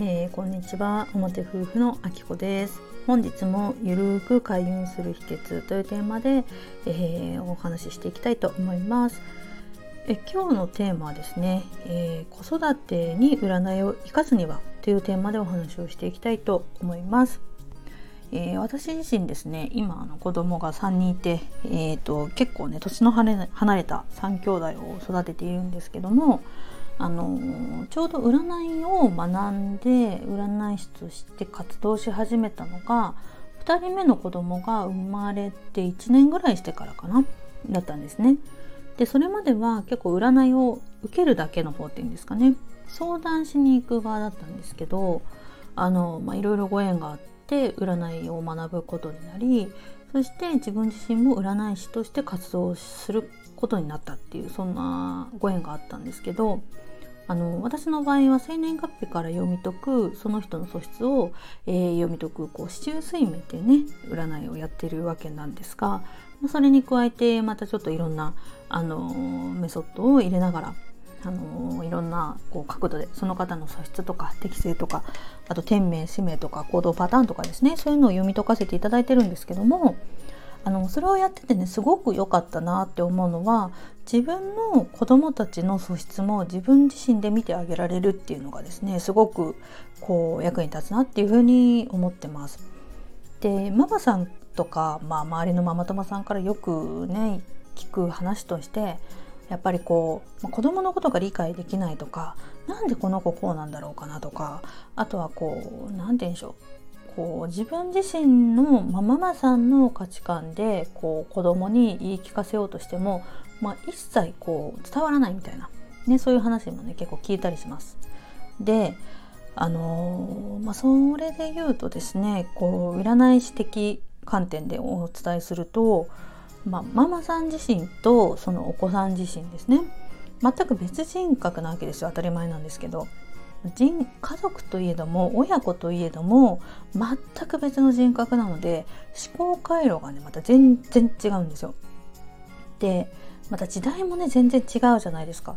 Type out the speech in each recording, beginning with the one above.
えー、こんにちは。表夫婦のあきこです。本日もゆるく開運する秘訣というテーマで、えー、お話ししていきたいと思います。え今日のテーマはですね、えー、子育てに占いを生かすにはというテーマでお話をしていきたいと思います。えー、私自身ですね今あの子供が3人いて、えーと、結構ね年の離れた3兄弟を育てているんですけどもあのちょうど占いを学んで占い師として活動し始めたのが2人目の子供が生まれて1年ぐらいしてからかなだったんですね。でそれまでは結構占いを受けるだけの方っていうんですかね相談しに行く側だったんですけどあの、まあ、いろいろご縁があって占いを学ぶことになりそして自分自身も占い師として活動することになったっていうそんなご縁があったんですけどあの私の場合は生年月日から読み解くその人の素質を、えー、読み解くこう四柱推命っていうね占いをやってるわけなんですがそれに加えてまたちょっといろんなあのメソッドを入れながらあのいろんなこう角度でその方の素質とか適性とかあと天命使命とか行動パターンとかですねそういうのを読み解かせていただいてるんですけどもあのそれをやっててねすごく良かったなって思うのは自分の子供たちの素質も自分自身で見てあげられるっていうのがですねすごくこう役に立つなっていうふうに思ってます。でママさんとか、まあ、周りのママ友さんからよくね聞く話としてやっぱりこう、ま、子供のことが理解できないとか何でこの子こうなんだろうかなとかあとはこう何て言うんでしょうこう自分自身の、ま、ママさんの価値観でこう子供に言い聞かせようとしても、まあ、一切こう伝わらないみたいな、ね、そういう話もね結構聞いたりします。であのー、まあ、それで言うとですねこう占い師的観点でお伝えすると、まあ、ママさん自身とそのお子さん自身ですね全く別人格なわけですよ当たり前なんですけど人家族といえども親子といえども全く別の人格なので思考回路がねまた全然違うんですよ。でまた時代もね全然違うじゃないですか。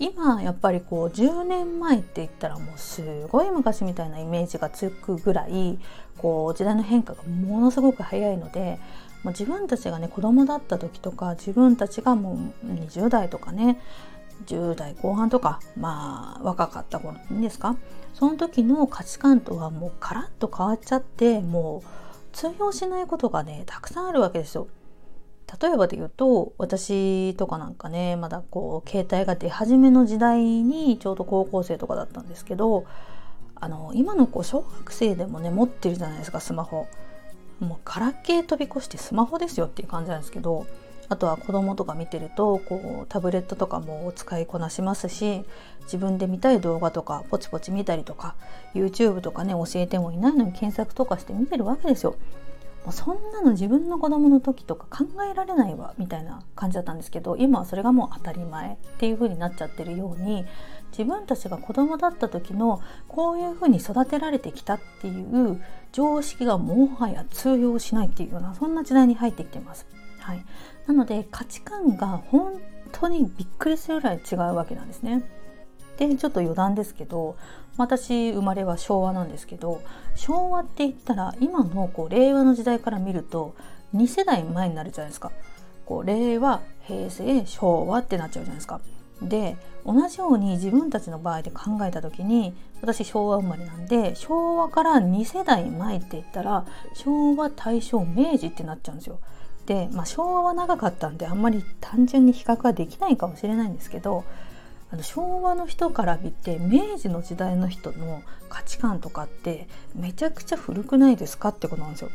今やっぱりこう10年前って言ったらもうすごい昔みたいなイメージがつくぐらいこう時代の変化がものすごく早いので自分たちがね子供だった時とか自分たちがもう20代とかね10代後半とかまあ若かった頃いいんですか？その時の価値観とはもうカラッと変わっちゃってもう通用しないことがねたくさんあるわけですよ。例えばで言うと私とかなんかねまだこう携帯が出始めの時代にちょうど高校生とかだったんですけどあの今の子小学生でもね持ってるじゃないですかスマホ。もうガラケー飛び越してスマホですよっていう感じなんですけどあとは子供とか見てるとこうタブレットとかも使いこなしますし自分で見たい動画とかポチポチ見たりとか YouTube とかね教えてもいないのに検索とかして見てるわけですよ。もうそんなの自分の子供の時とか考えられないわみたいな感じだったんですけど今はそれがもう当たり前っていう風になっちゃってるように自分たちが子供だった時のこういう風に育てられてきたっていう常識がもはや通用しないっていうようなそんな時代に入ってきてます。はい、なので価値観が本当にびっくりするぐらい違うわけなんですね。でちょっと余談ですけど私生まれは昭和なんですけど昭和って言ったら今のこう令和の時代から見ると2世代前になるじゃないですか。こう令和平成昭和ってなっちゃうじゃないですか。で同じように自分たちの場合で考えた時に私昭和生まれなんで昭和から2世代前って言ったら昭和大正明治ってなっちゃうんですよ。で、まあ、昭和は長かったんであんまり単純に比較はできないかもしれないんですけどあの昭和の人から見て明治の時代の人の価値観とかってめちゃくちゃ古くないですかってことなんですよ。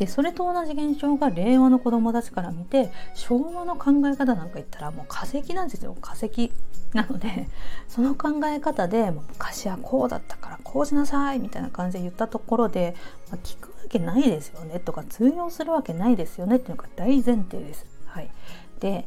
でそれと同じ現象が令和の子供たちから見て昭和の考え方なんか言ったらもう化石なんですよ化石なので その考え方で昔はこうだったからこうしなさいみたいな感じで言ったところで、まあ、聞くわけないですよねとか通用するわけないですよねっていうのが大前提です。はい、で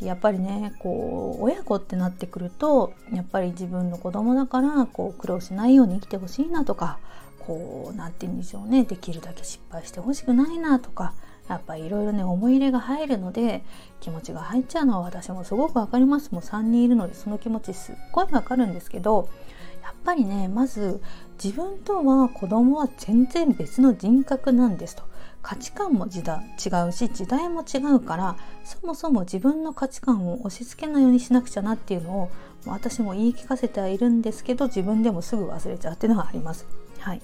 やっぱりねこう親子ってなってくるとやっぱり自分の子供だからこう苦労しないように生きてほしいなとかこう何て言うんでしょうね。できるだけ失敗してほしくないなとかやっぱいろいろね思い入れが入るので気持ちが入っちゃうのは私もすごく分かります。もう3人いるのでその気持ちすっごい分かるんですけどやっぱりねまず自分とは子供は全然別の人格なんですと。価値観も時代違うし時代も違うからそもそも自分の価値観を押し付けないようにしなくちゃなっていうのを私も言い聞かせてはいるんですけど自分でもすぐ忘れちゃうっていうのがあります。はい、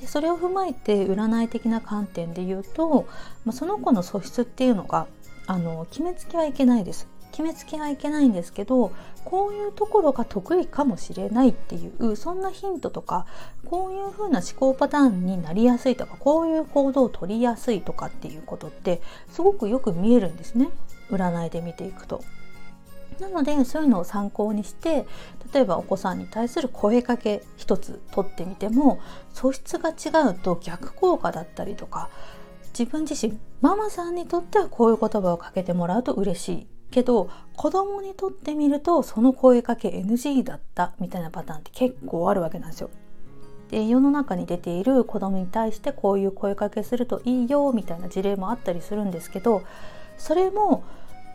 でそれを踏まえて占い的な観点で言うと、まあ、その子の素質っていうのがあの決めつけはいけないです。決めつけはいけないんですけどこういうところが得意かもしれないっていうそんなヒントとかこういう風な思考パターンになりやすいとかこういう行動を取りやすいとかっていうことってすごくよく見えるんですね占いで見ていくと。なのでそういうのを参考にして例えばお子さんに対する声かけ一つ取ってみても素質が違うと逆効果だったりとか自分自身ママさんにとってはこういう言葉をかけてもらうと嬉しいけど子供にとってみるとその声かけ NG だったみたいなパターンって結構あるわけなんですよ。で世の中に出ている子供に対してこういう声かけするといいよみたいな事例もあったりするんですけどそれも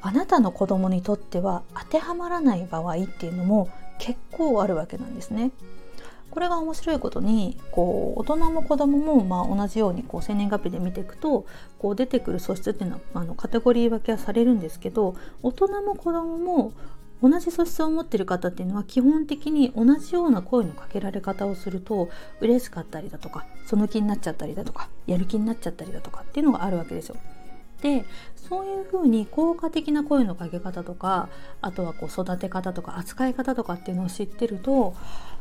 あなたの子供にとっては当てはまらない場合っていうのも結構あるわけなんですね。これが面白いことにこう大人も子供もまあ同じようにこう生年月日で見ていくとこう出てくる素質っていうのはあのカテゴリー分けはされるんですけど大人も子供も同じ素質を持ってる方っていうのは基本的に同じような声のかけられ方をすると嬉しかったりだとかその気になっちゃったりだとかやる気になっちゃったりだとかっていうのがあるわけですよ。でそういうふうに効果的な声のかけ方とかあとはこう育て方とか扱い方とかっていうのを知ってると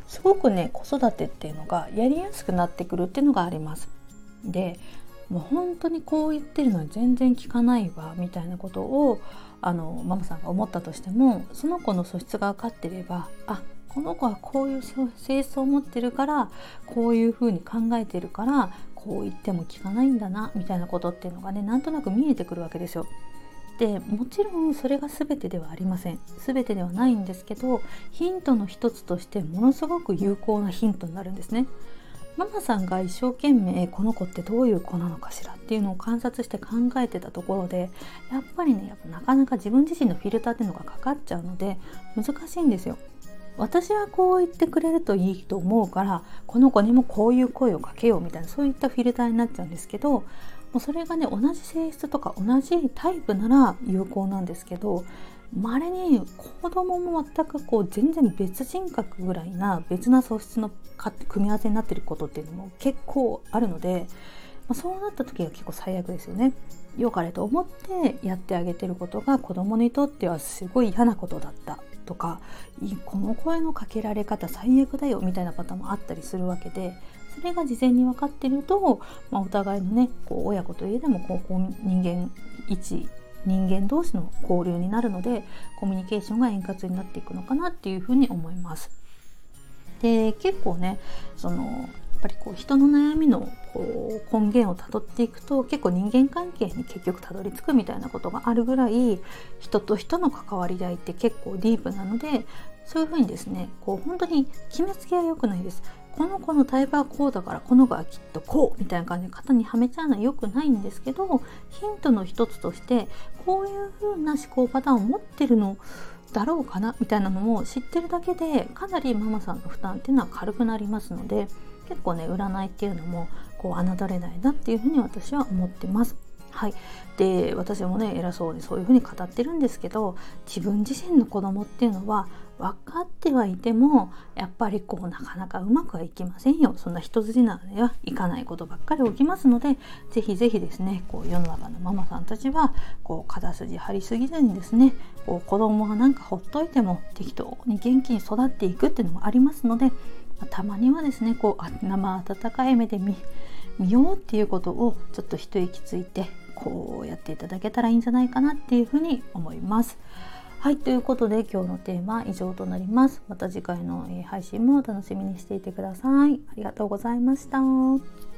すごくね子育てっていうのがやりやすくなってくるっていうのがあります。でもう本当にこう言ってるのに全然聞かないわみたいなことをあのママさんが思ったとしてもその子の素質が分かってればあこの子はこういう性質を持ってるからこういうふうに考えてるからこう言っても聞かないんだなみたいなことっていうのがねなんとなく見えてくるわけですよ。でもちろんそれが全てではありません。全てではないんですけどヒントの一つとしてものすごく有効なヒントになるんですね。ママさんが一生懸命この子ってどういう子なのかしらっていうのを観察して考えてたところでやっぱりねやっぱなかなか自分自身のフィルターっていうのがかかっちゃうので難しいんですよ。私はこう言ってくれるといいと思うからこの子にもこういう声をかけようみたいなそういったフィルターになっちゃうんですけどもうそれがね同じ性質とか同じタイプなら有効なんですけどまれに子供も全くこう全然別人格ぐらいな別な素質の組み合わせになってることっていうのも結構あるので、まあ、そうなった時が結構最悪ですよね。良かれと思ってやってあげてることが子供にとってはすごい嫌なことだったとかこの声のかけられ方最悪だよみたいなパターンもあったりするわけでそれが事前に分かってると、まあ、お互いのねこう親子といえどもこう人間一人間同士の交流になるのでコミュニケーションが円滑になっていくのかなっていうふうに思います。で結構ねそのぱりこう人の悩みのこう根源をたどっていくと結構人間関係に結局たどり着くみたいなことがあるぐらい人と人の関わり合いって結構ディープなのでそういうふうにですねこう本当に決めつけは良くないです。この子のタイプはこうだからこの子はきっとこうみたいな感じで型にはめちゃうのは良くないんですけどヒントの一つとしてこういう風な思考パターンを持ってるのだろうかなみたいなのも知ってるだけでかなりママさんの負担っていうのは軽くなりますので結構ね占いっていうのもこう侮れないなっていうふうに私は思ってます。はい、で私もね偉そうにそういうふうに語ってるんですけど自分自身の子供っていうのは分かってはいてもやっぱりこうなかなかうまくはいきませんよそんな一筋縄ではいかないことばっかり起きますので是非是非ですねこう世の中のママさんたちはこう肩筋張りすぎずにですねこう子供がなんかほっといても適当に元気に育っていくっていうのもありますのでたまにはですねこう生温かい目で見ようっていうことをちょっと一息ついてこうやっていただけたらいいんじゃないかなっていうふうに思います。はいということで今日のテーマは以上となります。また次回の配信も楽しみにしていてください。ありがとうございました。